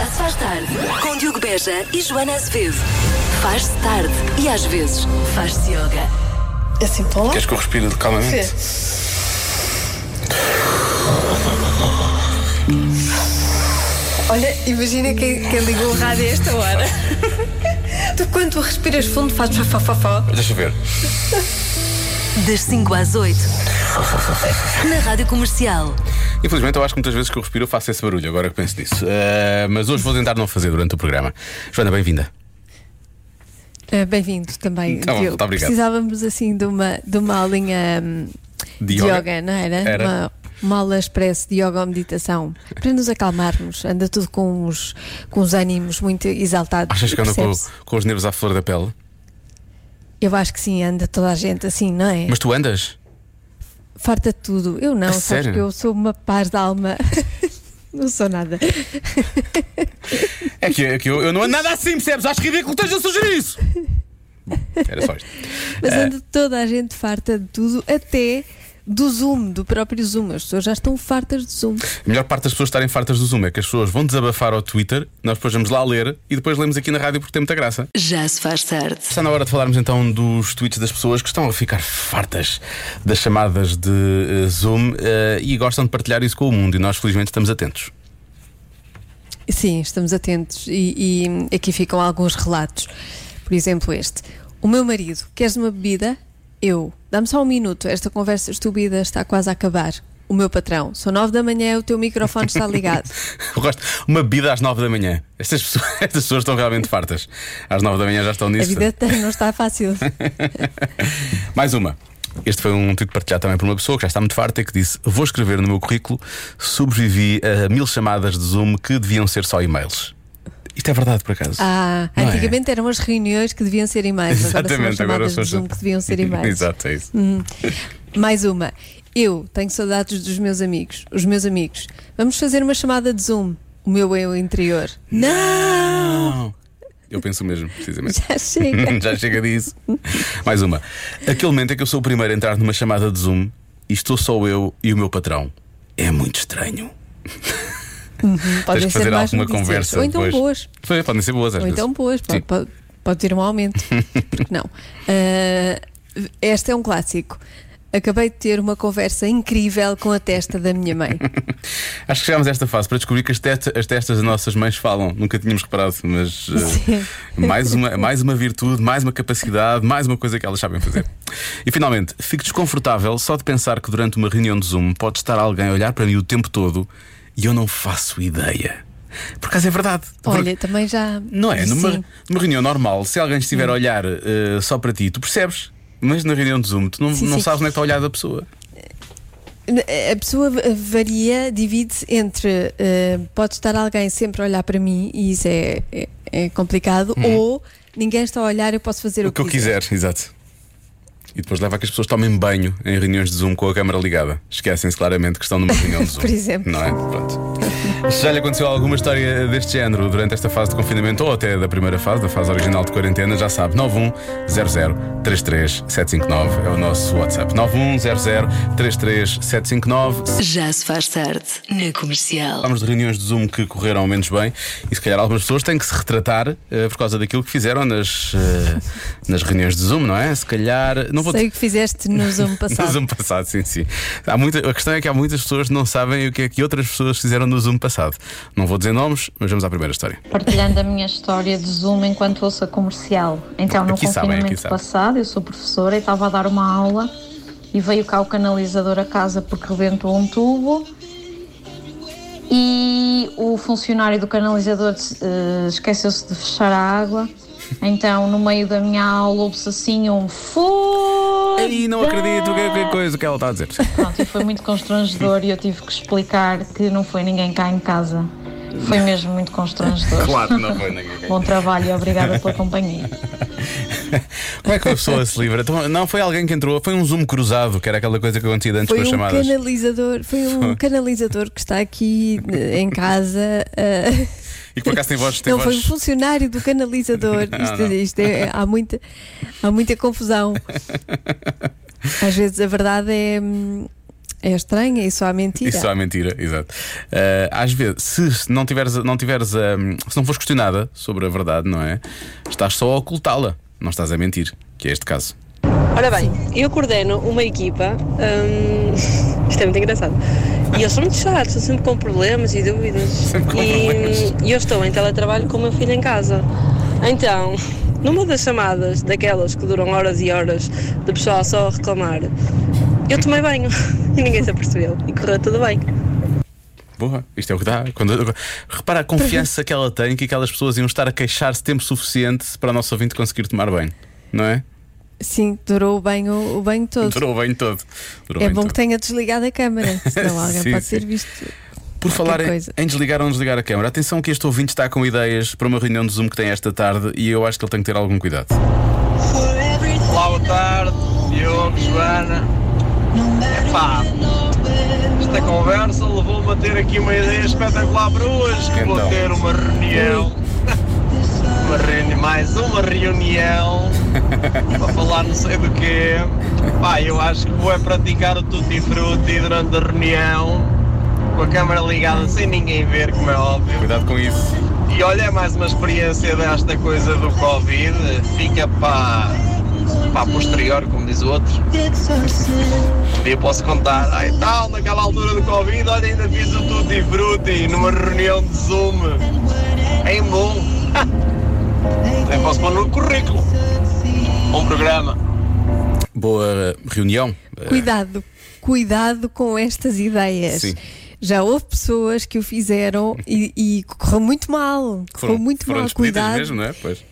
Já se faz tarde com Diogo Beja e Joana Azevedo. Faz-se tarde e às vezes faz-se yoga. Assim para lá? Queres que eu respire calmamente? Olha, imagina quem, quem ligou o rádio a esta hora. tu, quando tu respiras fundo, fazes fafafafó. Deixa eu ver. Das 5 às 8. Na Rádio Comercial. Infelizmente, eu acho que muitas vezes que eu respiro eu faço esse barulho, agora que penso nisso. Eh, mas hoje vou tentar não fazer durante o programa. Joana, bem-vinda. Ah, Bem-vindo também, Tá bom, Diogo. muito obrigado. Precisávamos assim de uma, de uma aulinha hum, De de yoga? yoga, não era? Era. Uma, uma aula express de yoga ou meditação para nos acalmarmos. Anda tudo com os, com os ânimos muito exaltados. Achas que anda com, com os nervos à flor da pele? Eu acho que sim, anda toda a gente assim, não é? Mas tu andas? Farta de tudo. Eu não, sabes que eu sou uma paz de alma. não sou nada. É que, é que eu, eu não ando nada assim, percebes? Acho ridículo que esteja a sugerir isso. Bom, Era só isto. Mas É. anda toda a gente farta de tudo, até do Zoom, do próprio Zoom. As pessoas já estão fartas de Zoom. A melhor parte das pessoas estarem fartas do Zoom é que as pessoas vão desabafar ao Twitter, nós depois vamos lá ler e depois lemos aqui na rádio porque tem muita graça. Já se faz tarde. Está na hora de falarmos então dos tweets das pessoas que estão a ficar fartas das chamadas de eh, Zoom eh, e gostam de partilhar isso com o mundo e nós felizmente estamos atentos. Sim, estamos atentos e, e aqui ficam alguns relatos. Por exemplo, este: O meu marido, queres uma bebida? Eu, dá-me só um minuto, esta conversa estúpida está quase a acabar. O meu patrão, são nove da manhã, o teu microfone está ligado. Eu gosto. Uma bebida às 9 da manhã. Estas pessoas, estas pessoas estão realmente fartas. Às 9 da manhã já estão A nisso. vida tem- não está fácil. Mais uma. Este foi um tweet partilhado também por uma pessoa que já está muito farta e que disse: Vou escrever no meu currículo, sobrevivi a mil chamadas de Zoom que deviam ser só e-mails. Isto é verdade, por acaso. Ah, Não é? antigamente eram as reuniões que deviam ser e-mails, agora são as chamadas são de Zoom que deviam ser e-mails. Exato, é isso. Mais uma. Eu tenho saudades dos meus amigos. Os meus amigos. Vamos fazer uma chamada de Zoom. O meu eu interior. Não! Eu penso o mesmo, precisamente. Já chega. Já chega disso. Mais uma. Aquele momento em que eu sou o primeiro a entrar numa chamada de Zoom e estou só eu e o meu patrão. É muito estranho. Podem Tens que fazer alguma conversa. Ou então depois. boas. Foi, podem ser boas às Ou vezes. então boas. Pode, pode, pode ter um aumento. Porque não? Ah, este é um clássico. Acabei de ter uma conversa incrível com a testa da minha mãe. Acho que chegámos a esta fase para descobrir que as, testa- as testas das nossas mães falam. Nunca tínhamos reparado, mas uh, mais, uma, mais uma virtude, mais uma capacidade, mais uma coisa que elas sabem fazer. E finalmente, fico desconfortável só de pensar que durante uma reunião de Zoom pode estar alguém a olhar para mim o tempo todo e eu não faço ideia. Por acaso é verdade. Olha, também já. Não é? Numa, numa reunião normal, se alguém estiver a olhar uh, só para ti, tu percebes. Mas na reunião de Zoom, tu não, Sim, não sim. sabes onde é que está a olhar da pessoa. A pessoa varia, divide-se entre eh, pode estar alguém sempre a olhar para mim e isso é, é, é complicado, ou ninguém está a olhar, eu posso fazer o. O que eu quiser, exato. E depois leva a que as pessoas tomem banho em reuniões de Zoom com a câmara ligada. Esquecem-se claramente que estão numa reunião de Zoom. Por exemplo. Não é? Pronto. Se já lhe aconteceu alguma história deste género durante esta fase de confinamento ou até da primeira fase, da fase original de quarentena, já sabe, 910033759 é o nosso WhatsApp. 910033759. Já se faz tarde. Na Comercial. Falamos de reuniões de Zoom que correram menos bem e se calhar algumas pessoas têm que se retratar eh, por causa daquilo que fizeram nas, eh, nas reuniões de Zoom, não é? Se calhar. Não vou Sei o que fizeste no Zoom no passado. Zoom passado, sim, sim. Há muita, a questão é que há muitas pessoas que não sabem o que é que outras pessoas fizeram no Zoom passado. Não vou dizer nomes, mas vamos à primeira história. partilhando a minha história de Zoom enquanto ouço a comercial. Então, no Aqui sabem, confinamento aqui sabem. passado, eu sou professora e estava a dar uma aula e veio cá o canalizador a casa porque rebentou um tubo e o funcionário do canalizador eh, esqueceu-se de fechar a água. Então, no meio da minha aula, houve-se assim um foda Ei, não acredito, que, que coisa que ela está a dizer. Pronto, e foi muito constrangedor e eu tive que explicar que não foi ninguém cá em casa. Foi mesmo muito constrangedor. Claro, não foi ninguém. Bom trabalho e obrigada pela companhia. Como é que a pessoa se livra? Então, Não foi alguém que entrou, foi um Zoom cruzado, que era aquela coisa que eu acontecia antes Foi com as um chamadas. canalizador, foi um canalizador que está aqui eh, em casa. eh, E que por acaso tem voz. Tem Não, foi um voz... funcionário do canalizador. Não, Isto, não. isto é, há, muita, há muita confusão. Às vezes a verdade é, hum, É estranho, é só a mentira. Isso é mentira, exato. Eh, às vezes, se não tiveres, não tiveres hum, se não fores questionada sobre a verdade, não é? Estás só a ocultá-la, não estás a mentir, que é este caso. Ora bem, eu coordeno uma equipa, hum, isto é muito engraçado, e eles são muito chatos, estão sempre com problemas e dúvidas. Sempre com e, problemas. e eu estou em teletrabalho com o meu filho em casa. Então, numa das chamadas, daquelas que duram horas e horas, do pessoal só a reclamar, eu tomei banho e ninguém se apercebeu e correu tudo bem. Boa, isto é o que dá. Quando, repara a confiança que ela tem que aquelas pessoas iam estar a queixar-se tempo suficiente para o nosso ouvinte conseguir tomar banho, não é? Sim, durou o banho, o banho todo. Durou o banho todo. Durou É bom todo. que tenha desligado a câmara, senão alguém Sim, pode sim. ter visto. Por falar em, em desligar ou não desligar a câmara, atenção que este ouvinte está com ideias para uma reunião de Zoom que tem esta tarde e eu acho que ele tem que ter algum cuidado. Olá, boa tarde, Diogo, Joana. Epá, esta conversa levou-me a ter aqui uma ideia espetacular para hoje, que vou Então. ter uma reunião. Uma reunião, mais uma reunião para falar não sei do quê. Pá, eu acho que vou é praticar o tutti frutti durante a reunião, com a câmera ligada sem ninguém ver, como é óbvio. Cuidado com isso. E olha, é mais uma experiência desta coisa do Covid, fica para, para a posterior, como diz o outro. Um dia posso contar, ai tal, naquela altura do Covid, olha, ainda fiz o tutti frutti numa reunião de Zoom. Em bom. Também posso pôr no currículo. Um programa. Boa reunião. Cuidado, cuidado com estas ideias. Sim. Já houve pessoas que o fizeram e, e correu muito mal. Correu muito foram mal. Cuidado. mesmo, não é? Pois.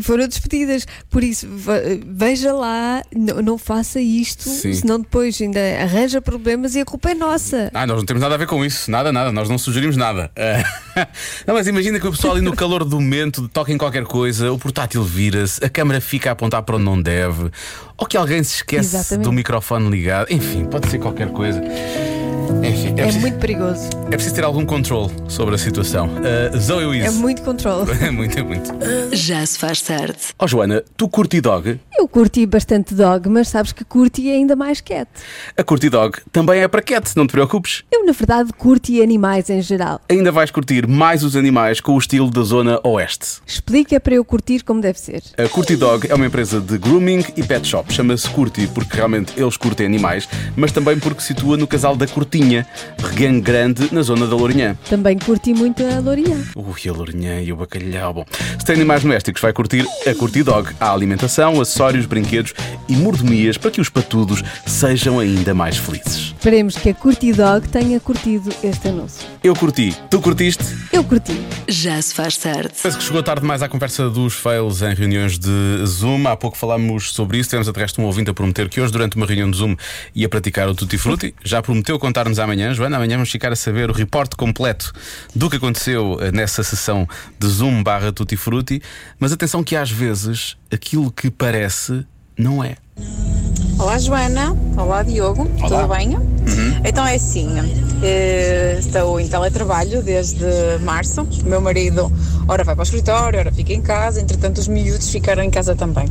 Foram despedidas. Por isso, ve- veja lá, não, não faça isto, Sim. senão depois ainda arranja problemas e a culpa é nossa. Ah, nós não temos nada a ver com isso, nada, nada, nós não sugerimos nada. Eh, não, mas imagina que o pessoal ali no calor do momento toca em qualquer coisa, o portátil vira-se, a câmera fica a apontar para onde não deve, ou que alguém se esquece Exatamente. do microfone ligado, enfim, pode ser qualquer coisa. Enfim, é, É, preciso, muito perigoso. é preciso ter algum controle sobre a situação. Uh, Zoe É Wiz. muito controle. É muito, é muito. Já se faz tarde. Ó Joana, tu curti dog? Eu curti bastante dog, mas sabes que curti ainda mais cat. A curti dog também é para cat, não te preocupes. Eu, na verdade, curti animais em geral. Ainda vais curtir mais os animais com o estilo da zona oeste. Explica para eu curtir como deve ser. A Curti Dog é uma empresa de grooming e pet shop. Chama-se Curti porque realmente eles curtem animais, mas também porque se situa no casal da Reganho grande na zona da Lourinhã. Também curti muito a Lourinhã. Ui, a Lourinhã e o bacalhau. Bom, se tem animais domésticos, vai curtir a Curti Dog. Há alimentação, acessórios, brinquedos e mordomias para que os patudos sejam ainda mais felizes. Esperemos que a Curti Dog tenha curtido este anúncio. Eu curti. Tu curtiste? Eu curti. Já se faz tarde. Penso que chegou tarde demais à conversa dos fails em reuniões de Zoom. Há pouco falámos sobre isso. Tivemos até resto um ouvinte a prometer que hoje, durante uma reunião de Zoom, ia praticar o Tutti Frutti. Já prometeu contar-nos amanhã. Joana, amanhã vamos ficar a saber o reporte completo do que aconteceu eh, nessa sessão de Zoom barra Tutti Frutti. Mas atenção que às vezes aquilo que parece não é. Olá Joana, olá Diogo, tudo bem? Então é assim, eh, estou em teletrabalho desde março, o meu marido ora vai para o escritório, ora fica em casa, entretanto os miúdos ficaram em casa também.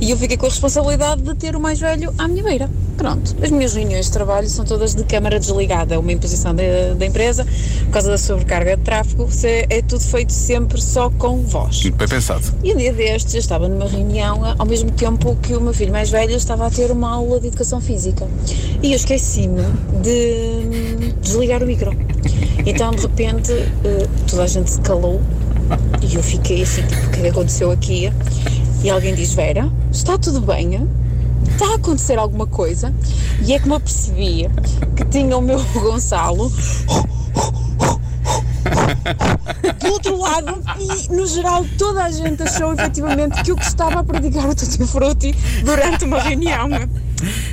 E eu fiquei com a responsabilidade de ter o mais velho à minha beira. Pronto, as minhas reuniões de trabalho são todas de câmara desligada, uma imposição da, empresa, por causa da sobrecarga de tráfego, se- é tudo feito sempre só com voz. Bem pensado. E um dia destes eu estava numa reunião ao mesmo tempo que o meu filho mais velho estava a ter uma aula de educação física. E eu esqueci-me de hum, desligar o micro. Então de repente eh, toda a gente se calou e eu fiquei assim, tipo, o é que aconteceu aqui? E alguém diz, Vera, está tudo bem? Está a acontecer alguma coisa? E é que me apercebi que tinha o meu Gonçalo do outro lado e no geral toda a gente achou efetivamente que eu estava a praticar o Tutti Frutti durante uma reunião.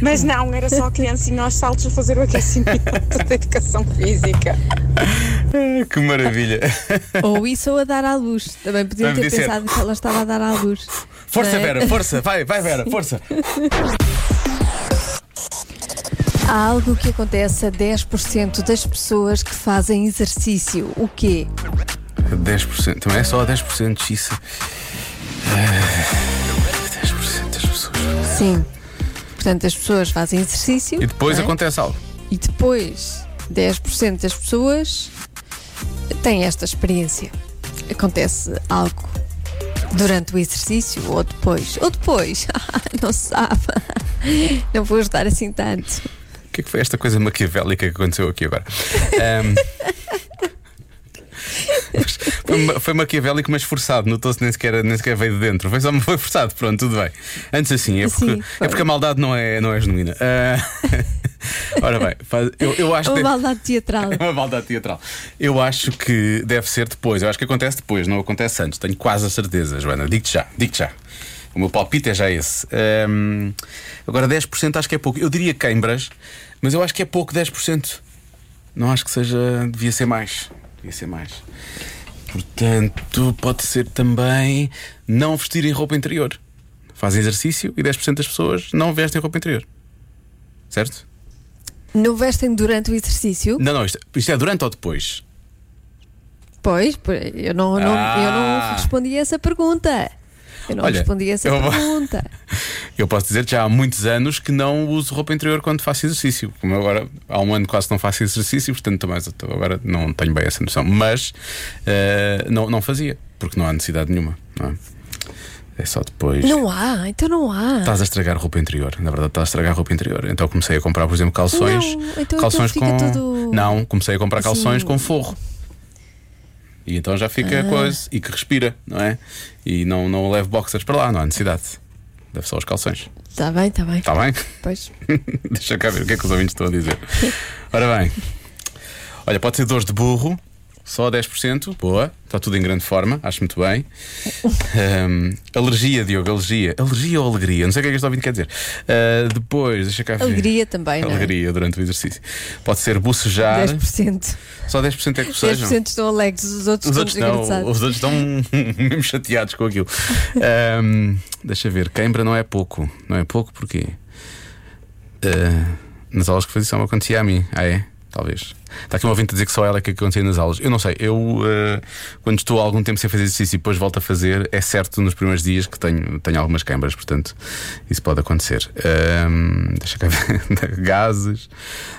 Mas não, era só a criancinha aos saltos a fazer o aquecimento da educação física. Ah, Que maravilha. Ou isso ou a dar à luz. Também podiam Também ter podia ser. pensado que ela estava a dar à luz. Força, é? Vera, força. Vai, vai, Vera, força. Há algo que acontece a 10% das pessoas que fazem exercício. O quê? 10%, também é só 10% isso. Ah, 10% das pessoas. Sim. Portanto, as pessoas fazem exercício. E depois não é? acontece algo. E depois, 10% das pessoas têm esta experiência. Acontece algo durante o exercício ou depois. Ou depois, não se sabe. Não vou ajudar assim tanto. O que é que foi esta coisa maquiavélica que aconteceu aqui agora? Mas foi, foi maquiavélico, mas forçado. Notou-se nem sequer, nem sequer veio de dentro. Foi só foi forçado, pronto, tudo bem. Antes assim, é porque, Sim, é porque a maldade não é, não é genuína. Ah, ora bem, faz- eu, eu acho É que. uma maldade teatral. É uma maldade teatral. Eu acho que deve ser depois. Eu acho que acontece depois, não acontece antes. Tenho quase a certeza, Joana. Digo-te já, digo-te já. O meu palpite é já esse. Ahm, agora, 10% acho que é pouco. Eu diria queimbras, mas eu acho que é pouco 10%. Não acho que seja. Devia ser mais. Devia ser mais. Portanto, pode ser também não vestirem roupa interior. Fazem exercício e 10% das pessoas não vestem roupa interior. Certo? Não vestem durante o exercício? Não, não, isto, isto é durante ou depois? Pois, eu não, não- eu Ah. não respondi a essa pergunta. Eu não Olha, respondi a essa eu pergunta. Eu posso dizer que já há muitos anos que não uso roupa interior quando faço exercício. Como agora há um ano quase não faço exercício, portanto também agora não tenho bem essa noção. Mas eh, não, não fazia, porque não há necessidade nenhuma. Não é? É só depois. Não há, então não há. Estás a estragar roupa interior, na verdade estás a estragar roupa interior. Então comecei a comprar, por exemplo, calções. Não, então calções aquilo com. tudo- Não, comecei a comprar Assim. calções com forro. E então já fica Ah. coisa e que respira, não é? E não, não levo boxers para lá, não há necessidade. Deve só os calções. Está bem, está bem. Está bem? Pois. Deixa cá ver o que é que os ouvintes estão a dizer. Ora bem, olha, pode ser dores de burro, só 10%, boa, está tudo em grande forma, acho muito bem. Ahm, alergia, Diogo, alergia. Alergia ou alegria? Não sei o que é que este ouvinte quer dizer. Ah, depois, deixa cá ver. Alegria também, não é? Alegria durante o exercício. Pode ser bocejar. 10%. Só 10% é que sejam. 10% estão alegres, os outros Os estão outros, não, os outros estão mesmo chateados com aquilo. Ahm, deixa ver, queimbra não é pouco. Não é pouco porque nas aulas que fazia isso não acontecia a mim. Ah, é? Talvez. Está aqui um ouvinte a dizer que só ela é que acontecia nas aulas. Eu não sei, eu ah, quando estou há algum tempo sem fazer exercício e depois volto a fazer, é certo nos primeiros dias que tenho, tenho algumas queimbras, portanto, isso pode acontecer. Ahm, deixa cá ver. Gases.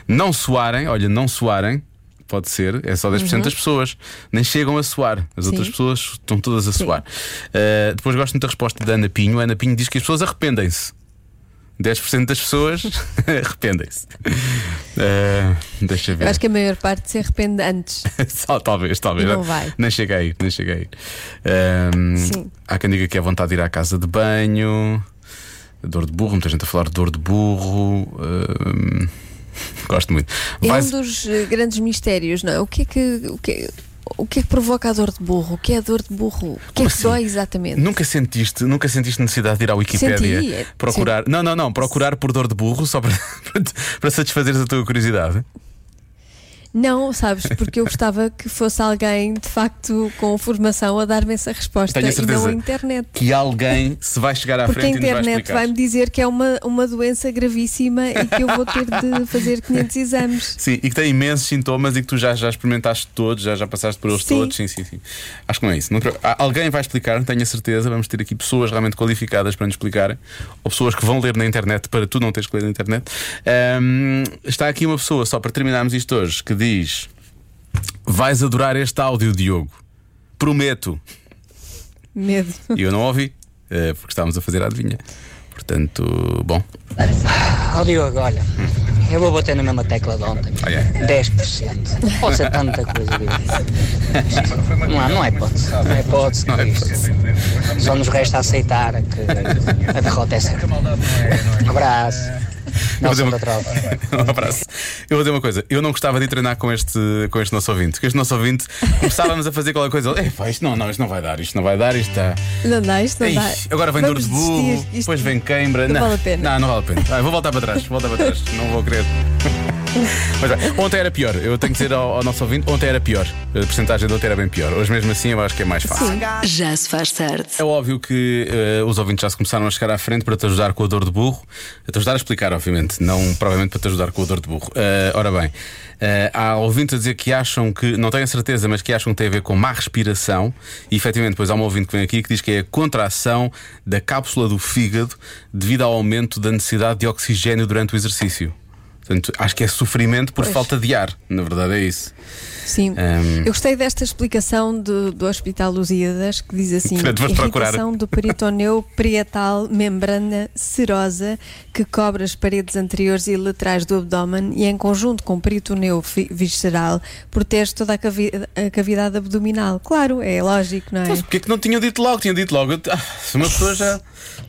Não suarem, olha, não suarem. Pode ser, é só 10% das pessoas. Nem chegam a suar. As outras Sim. pessoas estão todas a suar. Uh, depois gosto muito da resposta da Ana Pinho. A Ana Pinho diz que as pessoas arrependem-se. 10% das pessoas arrependem-se. Uh, deixa Eu ver. acho que a maior parte se arrepende antes. Só, talvez, talvez. E não vai. Nem chega aí, nem chega aí. Um, Sim. Há quem diga que é vontade de ir à casa de banho. Dor de burro, muita gente a falar de dor de burro. Um, gosto muito. É Vais- um dos eh, grandes mistérios, não é? O que é que. O que é, o que é que provoca a dor de burro? O que é a dor de burro? O que é que assim? dói exatamente? Nunca sentiste, nunca sentiste necessidade de ir à Wikipédia Senti, procurar. Não, não, não, procurar por dor de burro só para, para satisfazeres a tua curiosidade. Não, sabes, porque eu gostava que fosse alguém de facto com formação a dar-me essa resposta Tenho a e não a internet. que alguém se vai chegar à Porque a frente e nos vai internet vai-me dizer que é uma, uma doença gravíssima e que eu vou ter de fazer 500 exames. Sim, e que tem imensos sintomas e que tu já, já experimentaste todos, já, já passaste por eles Sim. todos. Sim, sim, sim. Acho que não é isso. Não Alguém vai explicar, tenho a certeza. Vamos ter aqui pessoas realmente qualificadas para nos explicar, ou pessoas que vão ler na internet para tu não teres que ler na internet. Ahm, está aqui uma pessoa, só para terminarmos isto hoje, que diz: Vais adorar este áudio, Diogo. Prometo. Medo. E eu não ouvi, eh, porque estávamos a fazer a adivinha. Portanto, bom. Ó Diogo, olha, eu vou bater na mesma tecla de ontem. Ah, é? 10%. Pode ser tanta coisa, Diogo. Não há, não há hipótese. Não há hipótese. Não é que Só nos resta aceitar que a derrota é certa. Um abraço. Eu vou dizer uma- um abraço. Eu vou dizer uma coisa, eu não gostava de treinar com este, com este nosso ouvinte. Com este nosso ouvinte começávamos a fazer qualquer coisa. É, pá, isto não, não, isto não vai dar, isto não vai dar, isto está. Não dá, isto não Ei, dá. agora vem isto depois vem queimbra. não vale a pena. Não, não vale a pena. Ah, vou voltar para trás, vou voltar para trás. Não vou querer. Mas bem, ontem era pior, eu tenho que dizer ao, ao nosso ouvinte, ontem era pior. A porcentagem de ontem era bem pior. Hoje mesmo assim eu acho que é mais fácil. Já se faz tarde. É óbvio que eh, os ouvintes já se começaram a chegar à frente para te ajudar com a dor de burro. A te ajudar a explicar, obviamente, não provavelmente para te ajudar com a dor de burro. Eh, ora bem, eh, há ouvintes a dizer que acham que, não tenho a certeza, mas que acham que tem a ver com má respiração. E efetivamente, depois há um ouvinte que vem aqui que diz que é a contração da cápsula do fígado devido ao aumento da necessidade de oxigênio durante o exercício. Portanto, acho que é sofrimento por Pois. falta de ar. Na verdade, é isso. Sim. Hum. Eu gostei desta explicação do, do Hospital Lusíadas que diz assim: irritação do peritoneu parietal, membrana serosa que cobre as paredes anteriores e laterais do abdômen e, em conjunto com o peritoneu visceral, protege toda a, cavi- a cavidade abdominal. Claro, é lógico, não é? Mas porquê que não tinham dito logo? Tinham dito logo. Ah, se uma pessoa já.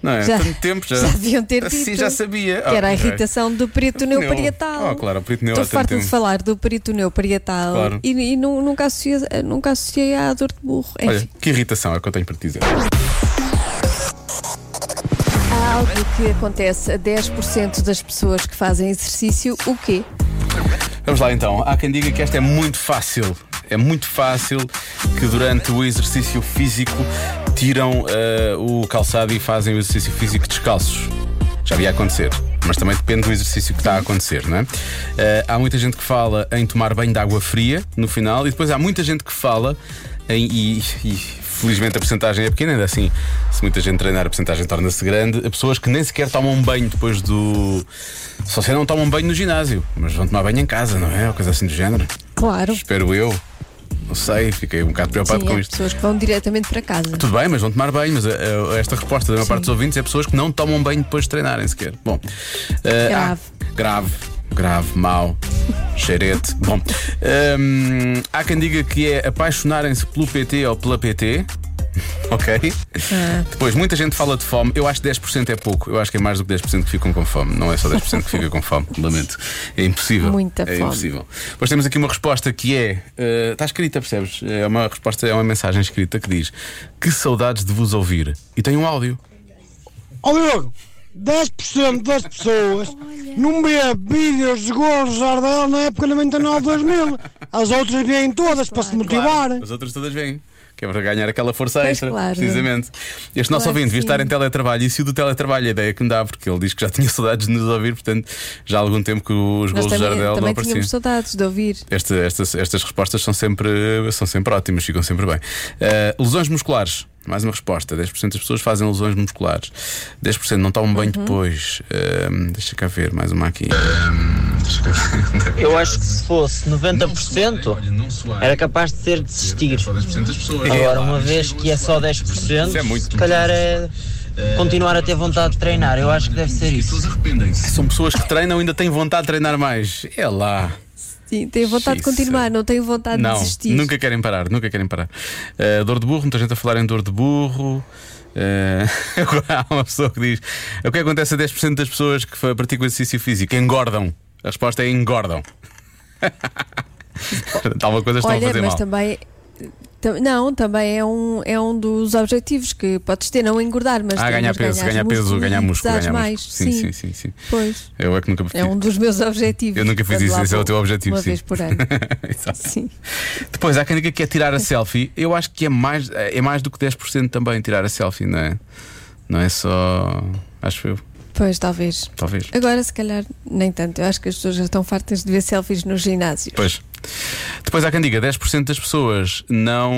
Não é? Já- Tanto tempo já. já deviam ter dito já sabia. Que era a irritação do peritoneu Peritoneu. Parietal. Oh, claro, o peritoneu Estou farta de falar do peritoneu parietal Claro. e, e nu- nunca, associei, nunca associei à dor de burro. Olha, Enfim. que irritação é o que eu tenho para te dizer. Há algo que acontece a 10% das pessoas que fazem exercício, o quê? Vamos lá então. Há quem diga que esta é muito fácil. É muito fácil que durante o exercício físico tiram eh, o calçado e fazem o exercício físico descalços. Já devia acontecer. Mas também depende do exercício que está a acontecer, não é? Eh, há muita gente que fala em tomar banho de água fria no final e depois há muita gente que fala em. E, e felizmente a porcentagem é pequena, ainda assim, se muita gente treinar, a porcentagem torna-se grande. Há pessoas que nem sequer tomam banho depois do. Só se não tomam banho no ginásio, mas vão tomar banho em casa, não é? Ou coisa assim do género. Claro. Espero eu. Não sei, fiquei um bocado preocupado Sim, com há isto. pessoas que vão diretamente para casa. Tudo bem, mas vão tomar banho, mas eh, eh, esta resposta da maior parte dos ouvintes é pessoas que não tomam banho depois de treinarem sequer. Bom, eh, Grave. ah, grave, grave, mau, cheirete. Bom, hum, há quem diga que é apaixonarem-se pelo PT ou pela PT. Ok? Depois, muita gente fala de fome. Eu acho que 10% é pouco. Eu acho que é mais do que 10% que ficam com fome. Não é só 10% que fica com fome. Lamento. É impossível. Muita é fome. impossível. Depois temos aqui uma resposta que é. eh, está escrita, percebes? É uma resposta, é uma mensagem escrita que diz: Que saudades de vos ouvir. E tem um áudio. Ó Diogo, 10% das pessoas não vê vídeos de golos Jardel na época 99-2000. As outras vêm todas para se motivar. As outras todas vêm. Que é para ganhar aquela força Pois, extra, claro. precisamente. Este nosso Claro ouvinte devia estar em teletrabalho e se o do teletrabalho a ideia que me dá, porque ele diz que já tinha saudades de nos ouvir, portanto, já há algum tempo que os de também, Jardel não também apareciam. tínhamos saudades de ouvir. Esta- estas, estas respostas são sempre, são sempre ótimas, ficam sempre bem. Uh, lesões musculares. Mais uma resposta: 10% das pessoas fazem lesões musculares. 10% não tomam banho Uhum. depois. Um, deixa cá ver, mais uma aqui. Eu acho que se fosse 90% era capaz de ter de desistir. Agora, uma vez que é só 10%, Isso é muito. se calhar é continuar a ter vontade de treinar. Eu acho que deve ser isso. São pessoas que treinam e ainda têm vontade de treinar mais. É lá. Sim, tenho vontade de Xiça. continuar, não tenho vontade Não, de desistir. nunca querem parar, nunca querem parar. Uh, dor de burro, muita gente a falar em dor de burro. Uh, agora há uma pessoa que diz: o que acontece a 10% das pessoas que praticam exercício físico? Engordam. A resposta é engordam. Alguma coisa estão a fazer mas mal. também. tam- Não, também é um, é um dos objetivos que podes ter, não engordar, mas Ah, ganhar peso, ganhar peso, músculo ganhar músculo, ganhar mais. músculo. Sim, sim, sim, sim. Pois. Eu é que nunca É um dos meus objetivos. Eu nunca fiz Quando isso, lá esse é o vou teu objetivo, Uma sim. vez por ano. Exato. sim. Depois há quem diga que é tirar a selfie. Eu acho que é mais, é mais do que 10% também tirar a selfie, não é? Não é só. Acho eu, Pois, talvez. talvez. Agora, se calhar, nem tanto. Eu acho que as pessoas já estão fartas de ver selfies nos ginásios. Pois. Depois há quem diga 10% das pessoas não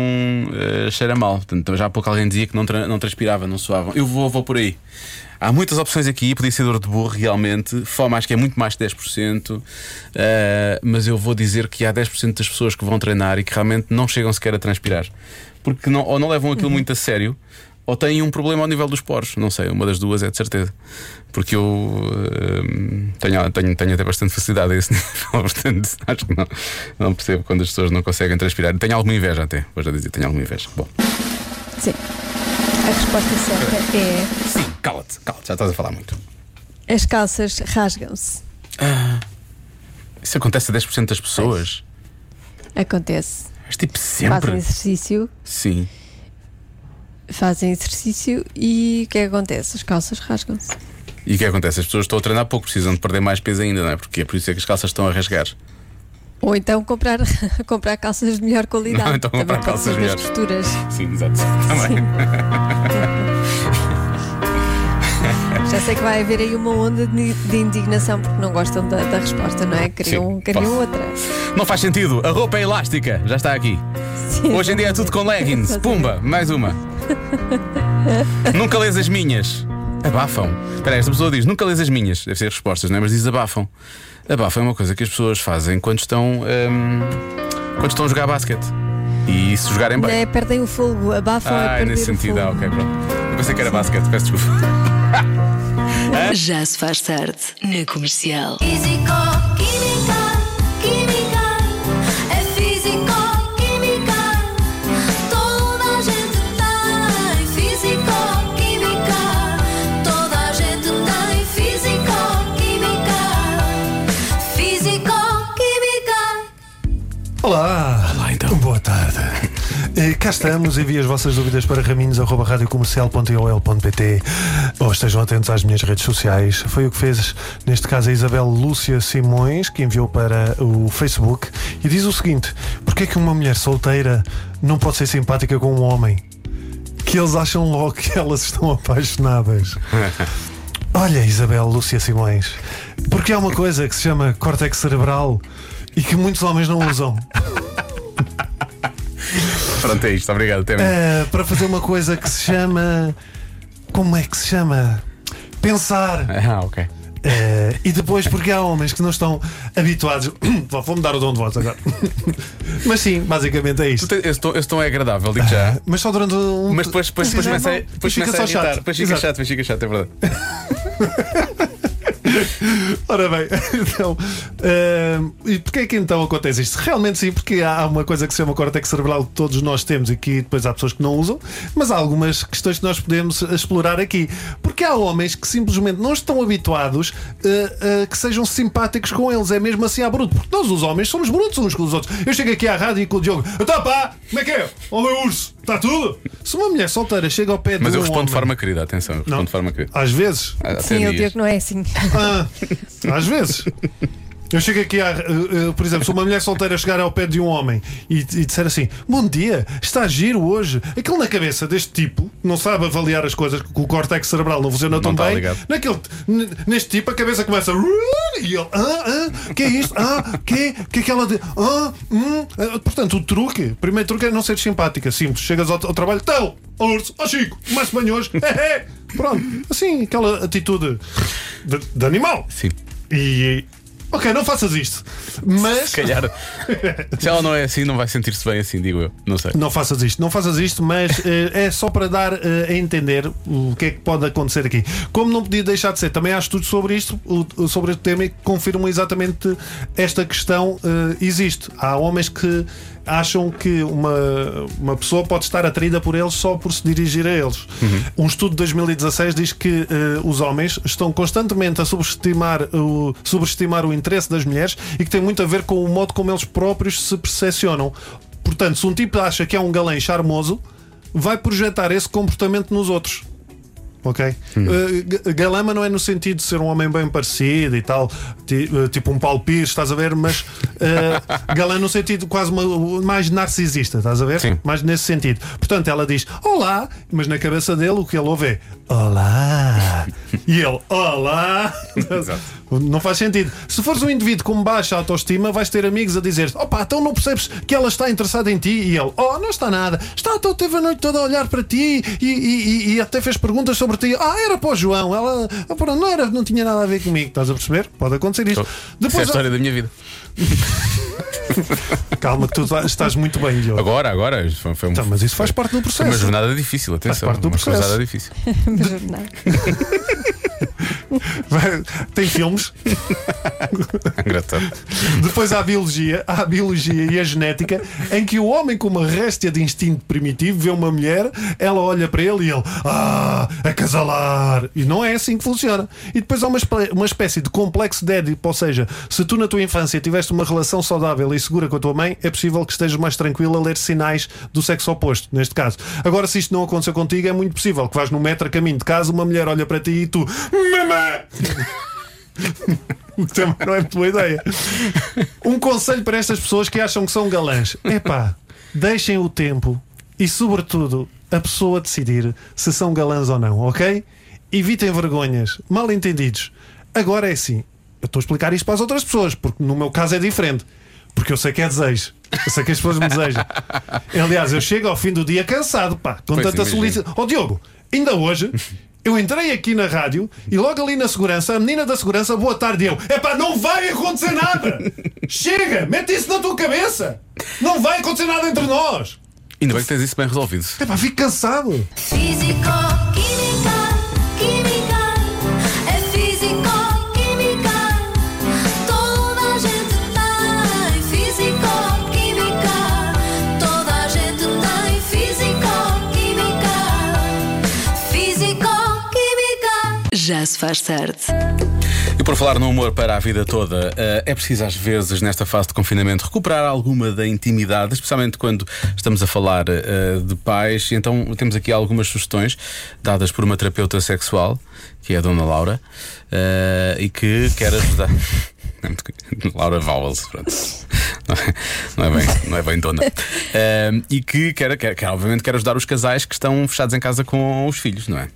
eh, cheira mal. Portanto, já há pouco alguém dizia que não, tra- não transpirava, não suavam. Eu vou, vou por aí. Há muitas opções aqui, podia ser dor de burro, realmente. Fome acho que é muito mais que 10%. eh, mas eu vou dizer que há 10% das pessoas que vão treinar e que realmente não chegam sequer a transpirar. Porque não, ou não levam aquilo muito a sério. Ou têm um problema ao nível dos poros, não sei, uma das duas é de certeza. Porque eu eh, tenho, tenho, tenho até bastante facilidade a esse nível, portanto acho que não, não percebo quando as pessoas não conseguem transpirar. Tenho alguma inveja até, vou já dizer, tenho alguma inveja. Bom, Sim. A resposta certa é: sim, cala-te, cala-te, já estás a falar muito. as calças rasgam-se. Isso acontece a 10% das pessoas. Acontece. Mas tipo Fazem sempre. exercício, Sim. Fazem exercício e o que é que acontece? As calças rasgam-se. E o que acontece? As pessoas estão a treinar pouco, precisam de perder mais peso ainda, não é? Porque é por isso é que as calças estão a rasgar. Ou então comprar, comprar calças de melhor qualidade. Não, então Também comprar pode calças melhores. costuras. Sim, exato. Também. Já sei que vai haver aí uma onda de, de indignação porque não gostam da, da resposta, não é? Queriam, Sim, queriam posso. outra. Não faz sentido, a roupa é elástica, já está aqui. Sim, Hoje em dia é tudo com leggings. Pumba, mais uma. Nunca lês as minhas. Abafam. Espera esta pessoa diz: nunca lês as minhas. Deve ser respostas, não é? Mas diz abafam. Abafam é uma coisa que as pessoas fazem quando estão. hum, quando estão a jogar basquete. E se jogarem bem. É, perdem o fogo, abafam a Ah, é perder nesse o sentido. Ah, ok, pronto. Eu pensei que era basquete, peço desculpa. Já se faz tarde na comercial. Físico, química, cá estamos, envie as vossas dúvidas para raminhos.radiocomercial.ol.pt ou estejam atentos às minhas redes sociais. Foi o que fez, neste caso, a Isabel Lúcia Simões, que enviou para o Facebook e diz o seguinte: Porquê é que uma mulher solteira não pode ser simpática com um homem? Que eles acham logo que elas estão apaixonadas. Olha, Isabel Lúcia Simões, porque há uma coisa que se chama córtex cerebral e que muitos homens não usam. Pronto, é isto, obrigado. Até amanhã. Eh, para fazer uma coisa que se chama. Como é que se chama? Pensar. Ah, ok. Eh, e depois, porque há homens que não estão habituados. Vou-me dar o dom de voz agora. Mas sim, basicamente é isto. Tu tens- Esse tom, esse tom é agradável, digo já. Mas só durante um. Mas depois, depois, depois começa, a, não, depois fica começa a só irritar. chato. Depois fica Exato. chato, depois fica chato, é verdade. Ora bem, então. eh, e porquê é que então acontece isto? Realmente sim, porque há uma coisa que se chama córtex cerebral que todos nós temos e que depois há pessoas que não usam, mas há algumas questões que nós podemos explorar aqui. Porque há homens que simplesmente não estão habituados eh, a que sejam simpáticos com eles, é mesmo assim à bruto. Porque nós, os homens, somos brutos uns com os outros. Eu chego aqui à rádio e com o Diogo, então pá, como é que é? Meu urso, está tudo? Se uma mulher solteira chega ao pé Mas de eu um respondo de homem- forma querida, atenção, eu respondo Não. de forma querida. Às vezes. Até Sim, o dias. Diego não é assim. Ah, às vezes. Eu chego aqui, a, eh, eh, por exemplo, se uma mulher solteira chegar ao pé de um homem e, e disser assim: Bom dia, está giro hoje. Aquilo na cabeça deste tipo, não sabe avaliar as coisas, que o córtex cerebral não funciona tão está bem. ligado. Naquele, neste tipo, a cabeça começa. E ele: Ah, ah, que é isto? Ah, que? Que é que ela. de- Ah, hum. Ah, Portanto, o truque, o primeiro truque é não ser simpática. Simples. Chegas ao, ao trabalho, então, ó urso, ó Chico, mais banhos. Pronto. Assim, aquela atitude de, de animal. Sim. E. Ok, não faças isto. Mas. Se calhar. Se ela não é assim, não vai sentir-se bem assim, digo eu. Não sei. Não faças isto, não faças isto, mas eh, é só para dar eh, a entender o que é que pode acontecer aqui. Como não podia deixar de ser, também há estudos sobre isto, o- sobre este tema, e que confirmam exatamente esta questão eh, existe. Há homens que acham que uma, uma pessoa pode estar atraída por eles só por se dirigir a eles. Um estudo de 2016 diz que eh, os homens estão constantemente a subestimar o, subestimar o interesse das mulheres e que tem muito a ver com o modo como eles próprios se percepcionam. Portanto, se um tipo acha que é um galã charmoso, vai projetar esse comportamento nos outros. Ok? Uh, ga- galama não é no sentido de ser um homem bem parecido e tal, uh, tipo um Paulo Pires, estás a ver? Mas uh, galã no sentido quase uma- mais narcisista, estás a ver? Sim. Mais nesse sentido. Portanto, ela diz olá, mas na cabeça dele o que ele ouve é olá. e ele olá. Não faz sentido. Se fores um indivíduo com baixa autoestima, vais ter amigos a dizer opa, então não percebes que ela está interessada em ti? E ele, oh, não está nada. Está, então teve a noite toda a olhar para ti e, e- e- e até fez perguntas sobre ti. Ah, era para o João. Ela ah, não, era, não tinha nada a ver comigo. Estás a perceber? Pode acontecer isto. Isso é a história da minha vida. Calma, que tu tá- estás muito bem, Diogo. Agora, agora. Foi, foi um- Então, mas isso faz parte do Foi processo. uma jornada difícil, atenção. parte do uma processo. jornada difícil. Mas não. Tem filmes. Engraçado. Depois há a biologia, há a biologia e a genética, em que o homem com uma réstia de instinto primitivo vê uma mulher, ela olha para ele e ele, ah, acasalar. E não é assim que funciona. E depois há uma, uma espécie de complexo de Édipo, ou seja, se tu na tua infância tiveste uma relação saudável e segura com a tua mãe, é possível que estejas mais tranquilo a ler sinais do sexo oposto, neste caso. Agora, se isto não aconteceu contigo, é muito possível que vais no metro a caminho de casa, uma mulher olha para ti e tu, mamã! Também não é boa ideia. Um conselho para estas pessoas que acham que são galãs: epá, deixem o tempo e, sobretudo, a pessoa decidir se são galãs ou não, ok? Evitem vergonhas, mal entendidos. Agora é assim: eu estou a explicar isto para as outras pessoas, porque no meu caso é diferente. Porque eu sei que é desejo. Eu sei que as pessoas me desejam. Aliás, eu chego ao fim do dia cansado, pá, com Pois, tanta solicitação. Ó Diogo, ainda hoje Eu entrei aqui na rádio e logo ali na segurança, a menina da segurança, boa tarde, eu. Epá, não vai acontecer nada! Chega! Mete isso na tua cabeça! Não vai acontecer nada entre nós! Ainda bem que tens isso bem resolvido. Epá, fico cansado! Físico, química, Já se faz tarde. E por falar no humor para a vida toda, eh, é preciso às vezes, nesta fase de confinamento, recuperar alguma da intimidade, especialmente quando estamos a falar eh, de pais. Então temos aqui algumas sugestões dadas por uma terapeuta sexual, que é a Dona Laura, eh, e que quer ajudar. Laura Vowels, pronto. Não é, não é bem, não é bem dona. E que quer, quer, obviamente, quer ajudar os casais que estão fechados em casa com os filhos, não é?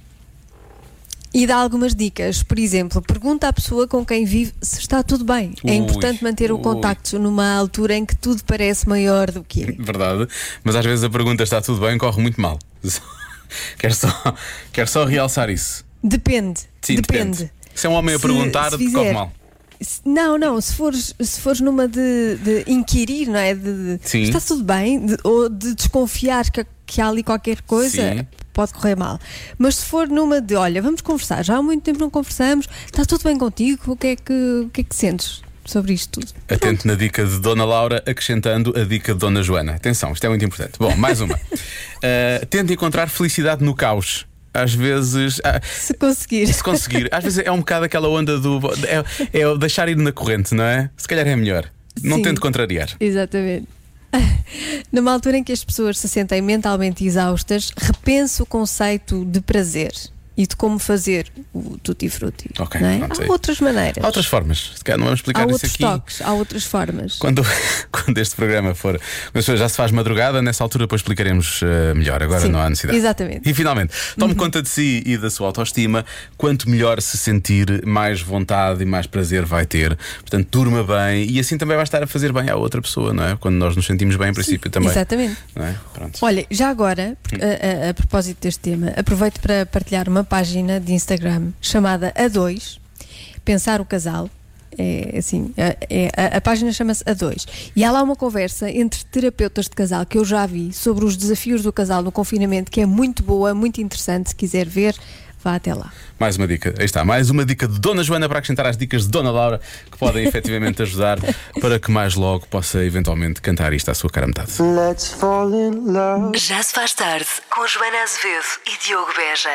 E dá algumas dicas. Por exemplo, pergunta à pessoa com quem vive se está tudo bem. é Ui, importante manter o ui. contacto numa altura em que tudo parece maior do que é. Verdade, mas às vezes a pergunta está tudo bem corre muito mal. Quero só, quero só realçar isso. Depende. Sim, depende. Se é um homem a perguntar, se fizer- corre mal. Não, não, se fores, se fores numa de, de inquirir, não é? De, de- está tudo bem, ou de desconfiar que, que há ali qualquer coisa, Sim. Pode correr mal. Mas se for numa de, olha, vamos conversar, já há muito tempo não conversamos, está tudo bem contigo, o que é que, o que, é que sentes sobre isto tudo? Atento na dica de Dona Laura, acrescentando a dica de Dona Joana. Atenção, isto é muito importante. Bom, mais uma. Uh, tente encontrar felicidade no caos. Às vezes. ah, Se conseguir. se conseguir. Às vezes é um bocado aquela onda do. É, é deixar ir na corrente, não é? Se calhar é melhor. Não Sim. tente contrariar. Exatamente. Numa altura em que as pessoas se sentem mentalmente exaustas, repense o conceito de prazer e de como fazer o tutti frutti. Ok, não é? pronto, Há é. outras maneiras. Há outras formas. Se calhar não vamos Há explicar isso outros aqui. toques, há outras formas. Quando, quando este programa for. Mas já se faz madrugada, nessa altura depois explicaremos eh, melhor. Agora Sim, não há necessidade. exatamente. E finalmente, tome conta de si e da sua autoestima. Quanto melhor se sentir, mais vontade e mais prazer vai ter. Portanto, durma bem e assim também vai estar a fazer bem à outra pessoa, não é? Quando nós nos sentimos bem, em princípio também. Exatamente. Não é? Pronto. Olha, já agora, por- a, a- a propósito deste tema, aproveito para partilhar uma página de Instagram chamada A2, Pensar o Casal. É assim, é- é- a, a página chama-se A2 e há lá uma conversa entre terapeutas de casal que eu já vi sobre os desafios do casal no confinamento, que é muito boa, muito interessante. Se quiser ver, vá até lá. Mais uma dica, aí está, mais uma dica de Dona Joana para acrescentar às dicas de Dona Laura que podem efetivamente ajudar para que mais logo possa eventualmente cantar isto à sua cara a metade. Já se faz tarde com Joana Azevedo e Diogo Beja.